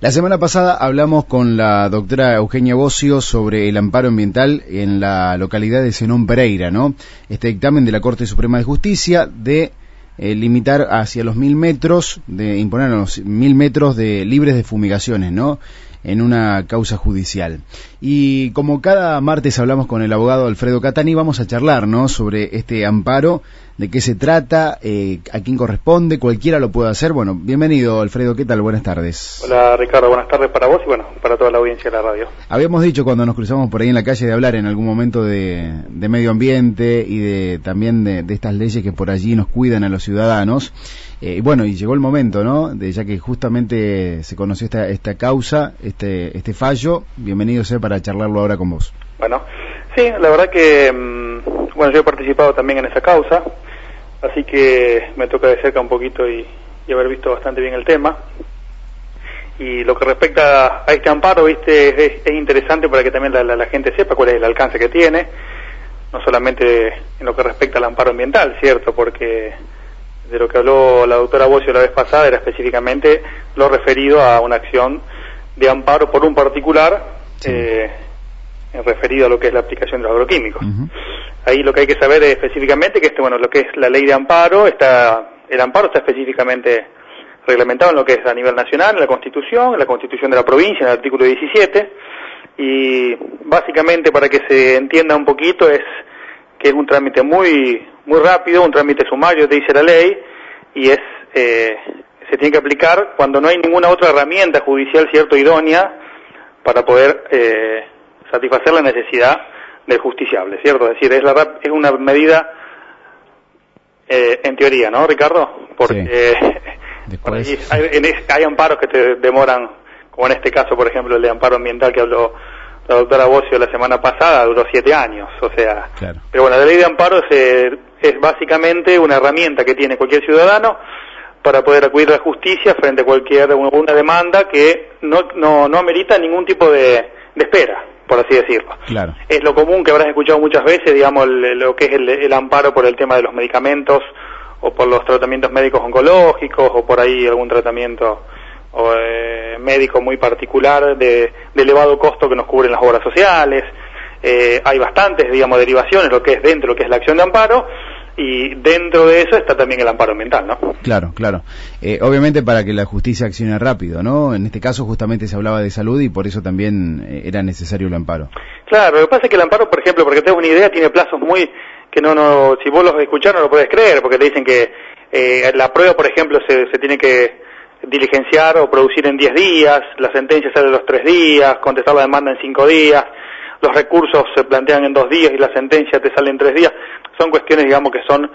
La semana pasada hablamos con la doctora Eugenia Bocio sobre el amparo ambiental en la localidad de Zenón Pereira, ¿no? Este dictamen de la Corte Suprema de Justicia de eh, limitar hacia los mil metros, de imponer los mil metros de libres de fumigaciones, ¿no? en una causa judicial. Y como cada martes hablamos con el abogado Alfredo Catani, vamos a charlar ¿no? sobre este amparo, de qué se trata, eh, a quién corresponde, cualquiera lo puede hacer. Bueno, bienvenido Alfredo, ¿qué tal? Buenas tardes. Hola Ricardo, buenas tardes para vos y bueno, para toda la audiencia de la radio. Habíamos dicho cuando nos cruzamos por ahí en la calle de hablar en algún momento de, medio ambiente y de también de, de estas leyes que por allí nos cuidan a los ciudadanos. Eh, bueno, y llegó el momento, ¿no? De, ya que justamente se conoció esta, esta causa, este, este fallo, bienvenido sea para charlarlo ahora con vos. Bueno, sí, la verdad que, mm, bueno, yo he participado también en esa causa, así que me toca de cerca un poquito y, haber visto bastante bien el tema. Y lo que respecta a este amparo, viste, es, interesante para que también la, la, gente sepa cuál es el alcance que tiene, no solamente en lo que respecta al amparo ambiental, ¿cierto? Porque de lo que habló la doctora Bocio la vez pasada era específicamente lo referido a una acción de amparo por un particular eh, referido a lo que es la aplicación de los agroquímicos. Ahí lo que hay que saber es específicamente que este, bueno, lo que es la ley de amparo está, el amparo está específicamente reglamentado en lo que es a nivel nacional, en la Constitución, en la Constitución de la provincia, en el artículo 17, y básicamente para que se entienda un poquito es que es un trámite muy muy rápido, un trámite sumario, te dice la ley, y es eh, se tiene que aplicar cuando no hay ninguna otra herramienta judicial cierto idónea para poder eh, satisfacer la necesidad del justiciable, cierto, es decir, es, la, es una medida eh, en teoría, ¿no, Ricardo? Porque hay, hay amparos que te demoran, como en este caso, por ejemplo, el de amparo ambiental que habló la doctora Bocio la semana pasada duró siete años, o sea, pero bueno, la ley de amparo es, eh, es, básicamente una herramienta que tiene cualquier ciudadano para poder acudir a la justicia frente a cualquier una demanda que no, no, no amerita ningún tipo de, espera, por así decirlo. Claro. Es lo común que habrás escuchado muchas veces, digamos, lo que es el, amparo por el tema de los medicamentos o por los tratamientos médicos oncológicos o por ahí algún tratamiento o, eh, médico muy particular de, elevado costo que nos cubren las obras sociales. Eh, hay bastantes, digamos, derivaciones, lo que es dentro, lo que es la acción de amparo, y dentro de eso está también el amparo ambiental, ¿no? Claro, claro. Eh, obviamente para que la justicia accione rápido, ¿no? En este caso justamente se hablaba de salud y por eso también eh, era necesario el amparo. Claro, lo que pasa es que el amparo, por ejemplo, porque tengo una idea, tiene plazos muy que no, no, si vos los escuchás no lo puedes creer, porque te dicen que eh, la prueba, por ejemplo, se, se tiene que diligenciar o producir en 10 días, la sentencia sale a los 3 días, contestar la demanda en 5 días, los recursos se plantean en 2 días y la sentencia te sale en 3 días. Son cuestiones, digamos, que son,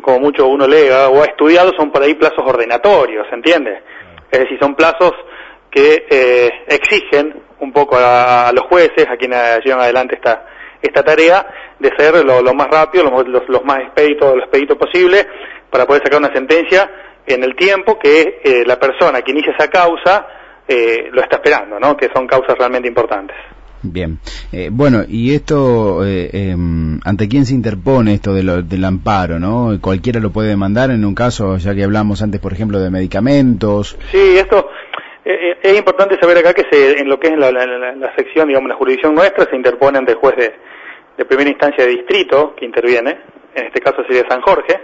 como mucho uno lega o ha estudiado, son por ahí plazos ordenatorios, ¿se entiende? Es decir, son plazos que eh, exigen un poco a, los jueces, a quienes llevan adelante esta, esta tarea, de ser lo, más rápido, lo, los más expedito, lo expedito posible, para poder sacar una sentencia en el tiempo que eh, la persona que inicia esa causa eh, lo está esperando, ¿no? Que son causas realmente importantes. Bien. Eh, bueno, y esto, em, ¿ante quién se interpone esto del amparo, no? Cualquiera lo puede demandar en un caso, ya que hablamos antes, por ejemplo, de medicamentos. Sí, esto es importante saber acá que se, en lo que es la, sección, digamos, la jurisdicción nuestra, se interpone ante juez de, de primera instancia de distrito que interviene, en este caso sería San Jorge.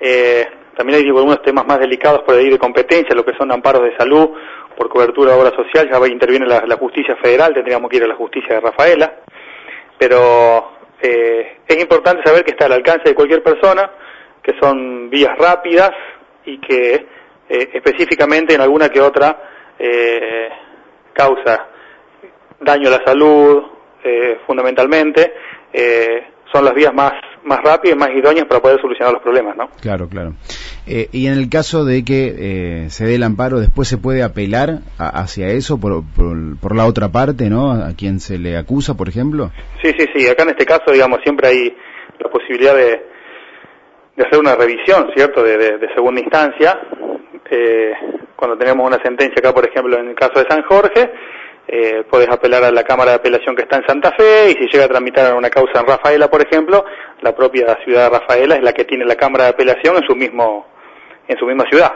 Eh, también hay algunos temas más delicados por ahí de competencia, lo que son amparos de salud por cobertura de obra social, ya interviene la, justicia federal, tendríamos que ir a la justicia de Rafaela, pero eh, es importante saber que está al alcance de cualquier persona, que son vías rápidas y que eh, específicamente en alguna que otra eh, causa daño a la salud, fundamentalmente, son las vías más más rápidas y más idóneas para poder solucionar los problemas, ¿no? Claro, claro. Eh, y en el caso de que eh, se dé el amparo, después se puede apelar hacia eso por, por, la otra parte, ¿no? A quien se le acusa, por ejemplo. Sí, sí, sí. Acá en este caso, digamos, siempre hay la posibilidad de, de hacer una revisión, ¿cierto? De, de, segunda instancia. Eh, cuando tenemos una sentencia acá, por ejemplo, en el caso de San Jorge, eh, puedes apelar a la Cámara de Apelación que está en Santa Fe y si llega a tramitar una causa en Rafaela, por ejemplo, la propia ciudad de Rafaela es la que tiene la Cámara de Apelación en su mismo en su misma ciudad.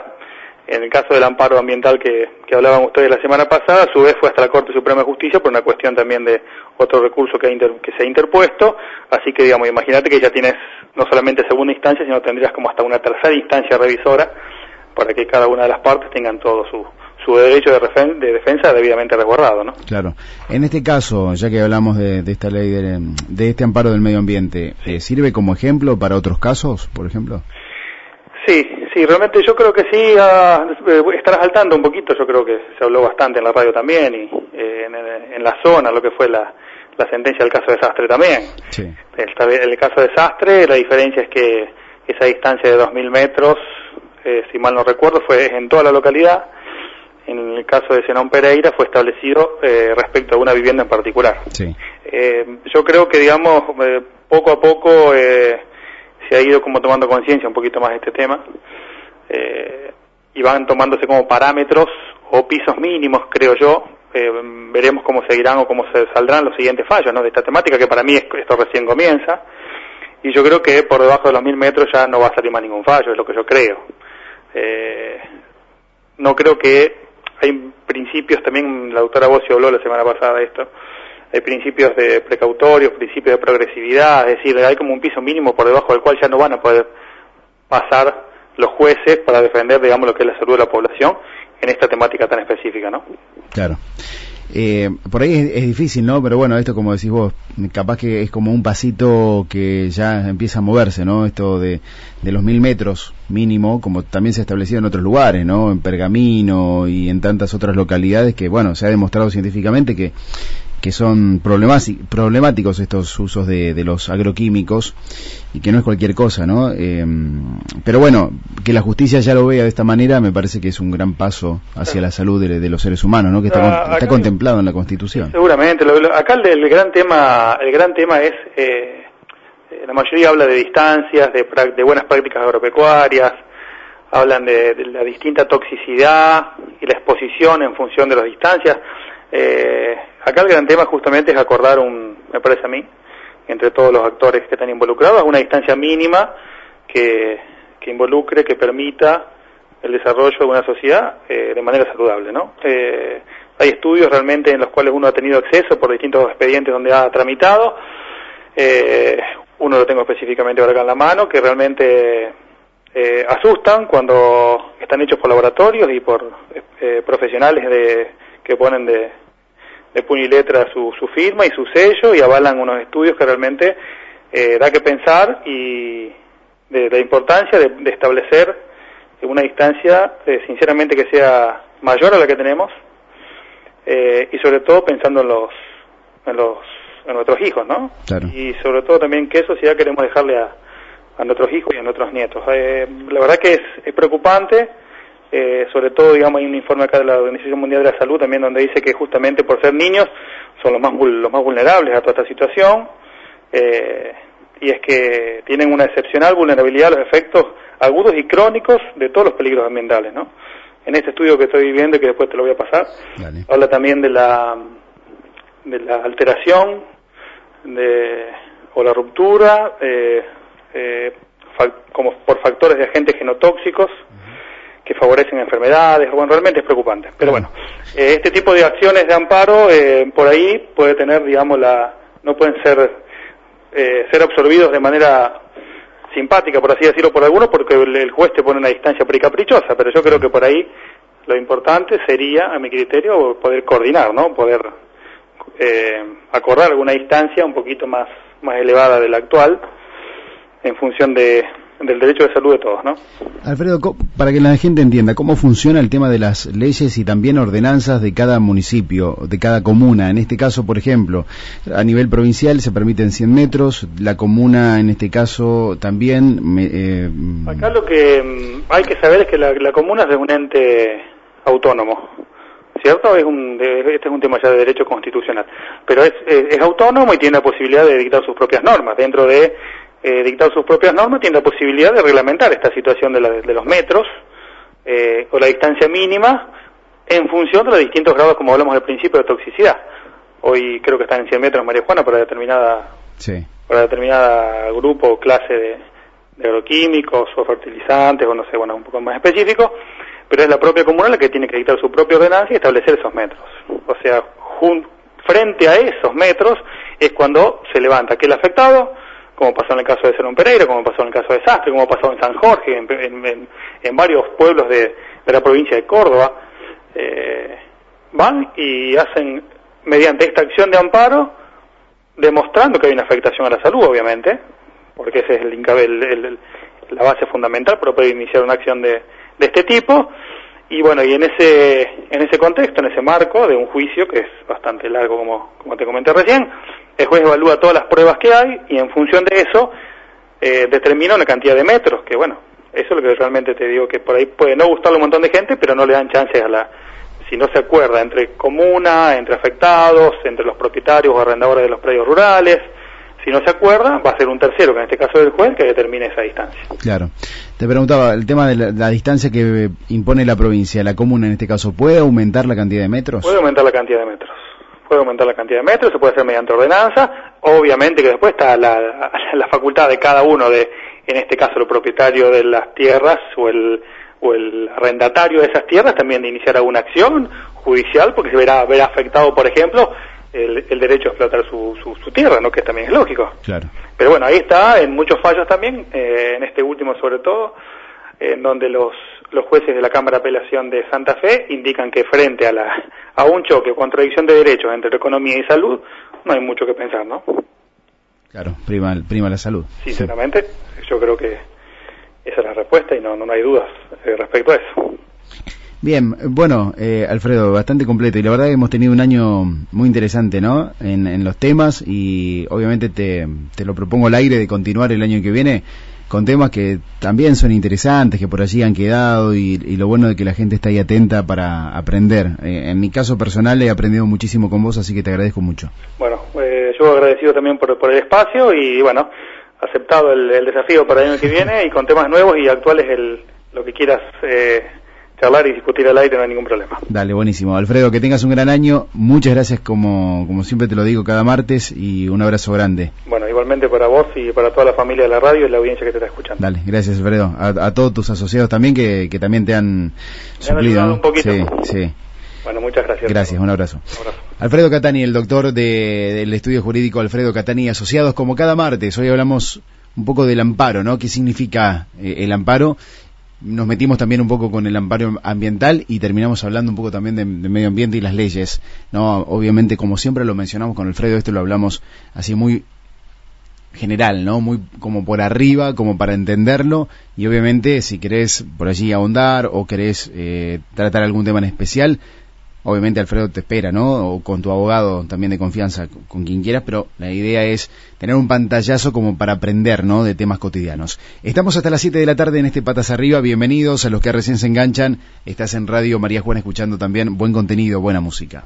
En el caso del amparo ambiental que, hablaban ustedes la semana pasada, a su vez fue hasta la Corte Suprema de Justicia por una cuestión también de otro recurso que, que se ha interpuesto, así que digamos, imagínate que ya tienes no solamente segunda instancia, sino tendrías como hasta una tercera instancia revisora para que cada una de las partes tengan todo su, su derecho de, de, defensa debidamente resguardado, ¿no? Claro. En este caso, ya que hablamos de, esta ley, de, este amparo del medio ambiente, eh, ¿sirve como ejemplo para otros casos, por ejemplo? Sí, sí, realmente yo creo que sí, uh, estará saltando un poquito, yo creo que se habló bastante en la radio también y eh, en, la zona, lo que fue la, la sentencia del caso de Sastre también. Sí. El, el caso de Sastre, la diferencia es que esa distancia de 2.000 metros, eh, si mal no recuerdo, fue en toda la localidad. En el caso de Zenón Pereira fue establecido eh, respecto a una vivienda en particular. Sí. Eh, yo creo que, digamos, eh, poco a poco eh, se ha ido como tomando conciencia un poquito más de este tema eh, y van tomándose como parámetros o pisos mínimos, creo yo. Veremos cómo seguirán o cómo se saldrán los siguientes fallos ¿no? de esta temática, que para mí esto recién comienza. Y yo creo que por debajo de los mil metros ya no va a salir más ningún fallo, es lo que yo creo. Eh, no creo que hay principios, también la doctora Bocio habló la semana pasada de esto, hay principios de precautorios, principios de progresividad, es decir, hay como un piso mínimo por debajo del cual ya no van a poder pasar los jueces para defender, digamos, lo que es la salud de la población en esta temática tan específica, ¿no? Claro. Eh, por ahí es, difícil, ¿no? Pero bueno, esto como decís vos, capaz que es como un pasito que ya empieza a moverse, ¿no? Esto de, de los mil metros mínimo, como también se ha establecido en otros lugares, ¿no? En Pergamino y en tantas otras localidades que, bueno, se ha demostrado científicamente que que son problemáticos estos usos de, los agroquímicos y que no es cualquier cosa, ¿no? Em, pero bueno, que la justicia ya lo vea de esta manera me parece que es un gran paso hacia la salud de, los seres humanos, ¿no? Que está, ah, contemplado en la Constitución. Seguramente. acá el, gran tema, el gran tema es eh, la mayoría habla de distancias, de, de buenas prácticas agropecuarias, hablan de, de, la distinta toxicidad y la exposición en función de las distancias. Eh, acá el gran tema justamente es acordar un, me parece a mí, entre todos los actores que están involucrados, una distancia mínima que, involucre, que permita el desarrollo de una sociedad eh, de manera saludable, ¿no? Eh, hay estudios realmente en los cuales uno ha tenido acceso por distintos expedientes donde ha tramitado. Eh, uno lo tengo específicamente ahora acá en la mano, que realmente eh, asustan cuando están hechos por laboratorios y por profesionales de, que ponen de, de puño y letra su, su firma y su sello y avalan unos estudios que realmente eh, da que pensar y de la importancia de, establecer una distancia eh, sinceramente que sea mayor a la que tenemos eh, y sobre todo pensando en los en los en nuestros hijos no y sobre todo también qué sociedad queremos dejarle a, a nuestros hijos y a nuestros nietos. Eh, la verdad que es, es preocupante eh, sobre todo, digamos, hay un informe acá de la Organización Mundial de la Salud también donde dice que justamente por ser niños son los más, los más vulnerables a toda esta situación. Eh, y es que tienen una excepcional vulnerabilidad a los efectos agudos y crónicos de todos los peligros ambientales, ¿no? En este estudio que estoy viviendo y que después te lo voy a pasar, habla también de la, de la alteración de, o la ruptura eh, eh como por factores de agentes genotóxicos que favorecen enfermedades, bueno, realmente es preocupante. Pero bueno, eh, este tipo de acciones de amparo eh, por ahí puede tener, digamos, la, no pueden ser, eh, ser absorbidos de manera simpática, por así decirlo, por algunos, porque el, juez te pone una distancia precaprichosa, pero yo creo que por ahí lo importante sería, a mi criterio, poder coordinar, ¿no? Poder acordar alguna distancia un poquito más, más elevada de la actual, en función de, del derecho de salud de todos, ¿no? Alfredo, para que la gente entienda, ¿cómo funciona el tema de las leyes y también ordenanzas de cada municipio, de cada comuna? En este caso, por ejemplo, a nivel provincial se permiten 100 metros, la comuna en este caso también... eh... Acá lo que mm, hay que saber es que la, comuna es de un ente autónomo. ¿cierto? Es un, este es un tema ya de derecho constitucional, pero es, es, autónomo y tiene la posibilidad de dictar sus propias normas dentro de eh, dictar sus propias normas, tiene la posibilidad de reglamentar esta situación de, de los metros eh, o la distancia mínima en función de los distintos grados, como hablamos al principio, de toxicidad. Hoy creo que están en 100 metros marihuana para determinada, para determinada grupo o clase de, agroquímicos o fertilizantes o no sé, bueno, un poco más específico. pero es la propia comuna la que tiene que dictar su propia ordenanza y establecer esos metros. O sea, frente a esos metros es cuando se levanta aquel afectado, como pasó en el caso de Cerón Pereira, como pasó en el caso de Sastre, como pasó en San Jorge, en, varios pueblos de, la provincia de Córdoba, eh, van y hacen, mediante esta acción de amparo, demostrando que hay una afectación a la salud, obviamente, porque ese es el, la base fundamental para poder iniciar una acción de, de este tipo, y bueno, y en ese, en ese contexto, en ese marco de un juicio que es bastante largo, como, como te comenté recién, el juez evalúa todas las pruebas que hay y en función de eso eh, determina una cantidad de metros, que bueno, eso es lo que realmente te digo, que por ahí puede no gustarle un montón de gente, pero no le dan chances a la, si no se acuerda, entre comuna, entre afectados, entre los propietarios o arrendadores de los predios rurales, si no se acuerda, va a ser un tercero, que en este caso es el juez, que determine esa distancia. Claro. Te preguntaba, el tema de la, distancia que impone la provincia, la comuna en este caso, ¿puede aumentar la cantidad de metros? Puede aumentar la cantidad de metros. Puede aumentar la cantidad de metros, se puede hacer mediante ordenanza. Obviamente que después está la, la facultad de cada uno de, en este caso, el propietario de las tierras o el, o el arrendatario de esas tierras también de iniciar alguna acción judicial porque se verá, verá afectado, por ejemplo, el, derecho a explotar su, su, tierra, ¿no? que también es lógico. Claro. Pero bueno, ahí está, en muchos fallos también, eh, en este último sobre todo, en donde los, los jueces de la Cámara de Apelación de Santa Fe indican que frente a, la, a un choque o contradicción de derechos entre economía y salud, no hay mucho que pensar, ¿no? Claro, prima, prima la salud. Sinceramente, yo creo que esa es la respuesta y no, no hay dudas eh, respecto a eso. Bien, bueno, eh, Alfredo, bastante completo y la verdad que hemos tenido un año muy interesante, ¿no? En, los temas y obviamente te, te, lo propongo al aire de continuar el año que viene con temas que también son interesantes, que por allí han quedado y, lo bueno de que la gente está ahí atenta para aprender. Eh, en mi caso personal he aprendido muchísimo con vos, así que te agradezco mucho. Bueno, eh, yo agradecido también por, por, el espacio y bueno, aceptado el, desafío para el año que viene y con temas nuevos y actuales el, lo que quieras. Eh, charlar y discutir al aire no hay ningún problema. Dale, buenísimo. Alfredo, que tengas un gran año. Muchas gracias como, como siempre te lo digo cada martes y un abrazo grande. Bueno, igualmente para vos y para toda la familia de la radio y la audiencia que te está escuchando. Dale, gracias Alfredo. A, todos tus asociados también que, que también te han suplido. un poquito. Sí, sí. Bueno, muchas gracias. Gracias, un abrazo. Alfredo Catani, el doctor del estudio jurídico Alfredo Catani Asociados, como cada martes. Hoy hablamos un poco del amparo, ¿no? ¿Qué significa eh, el amparo? Nos metimos también un poco con el amparo ambiental y terminamos hablando un poco también de, medio ambiente y las leyes. No, obviamente, como siempre lo mencionamos con Alfredo, esto lo hablamos así muy general, ¿no? Muy como por arriba, como para entenderlo. Y obviamente, si querés por allí ahondar o querés eh, tratar algún tema en especial, obviamente Alfredo te espera, ¿no? O con tu abogado también de confianza, con quien quieras, pero la idea es tener un pantallazo como para aprender, ¿no? De temas cotidianos. Estamos hasta las 7 de la tarde en este Patas Arriba. Bienvenidos a los que recién se enganchan. Estás en Radio María Juana escuchando también buen contenido, buena música.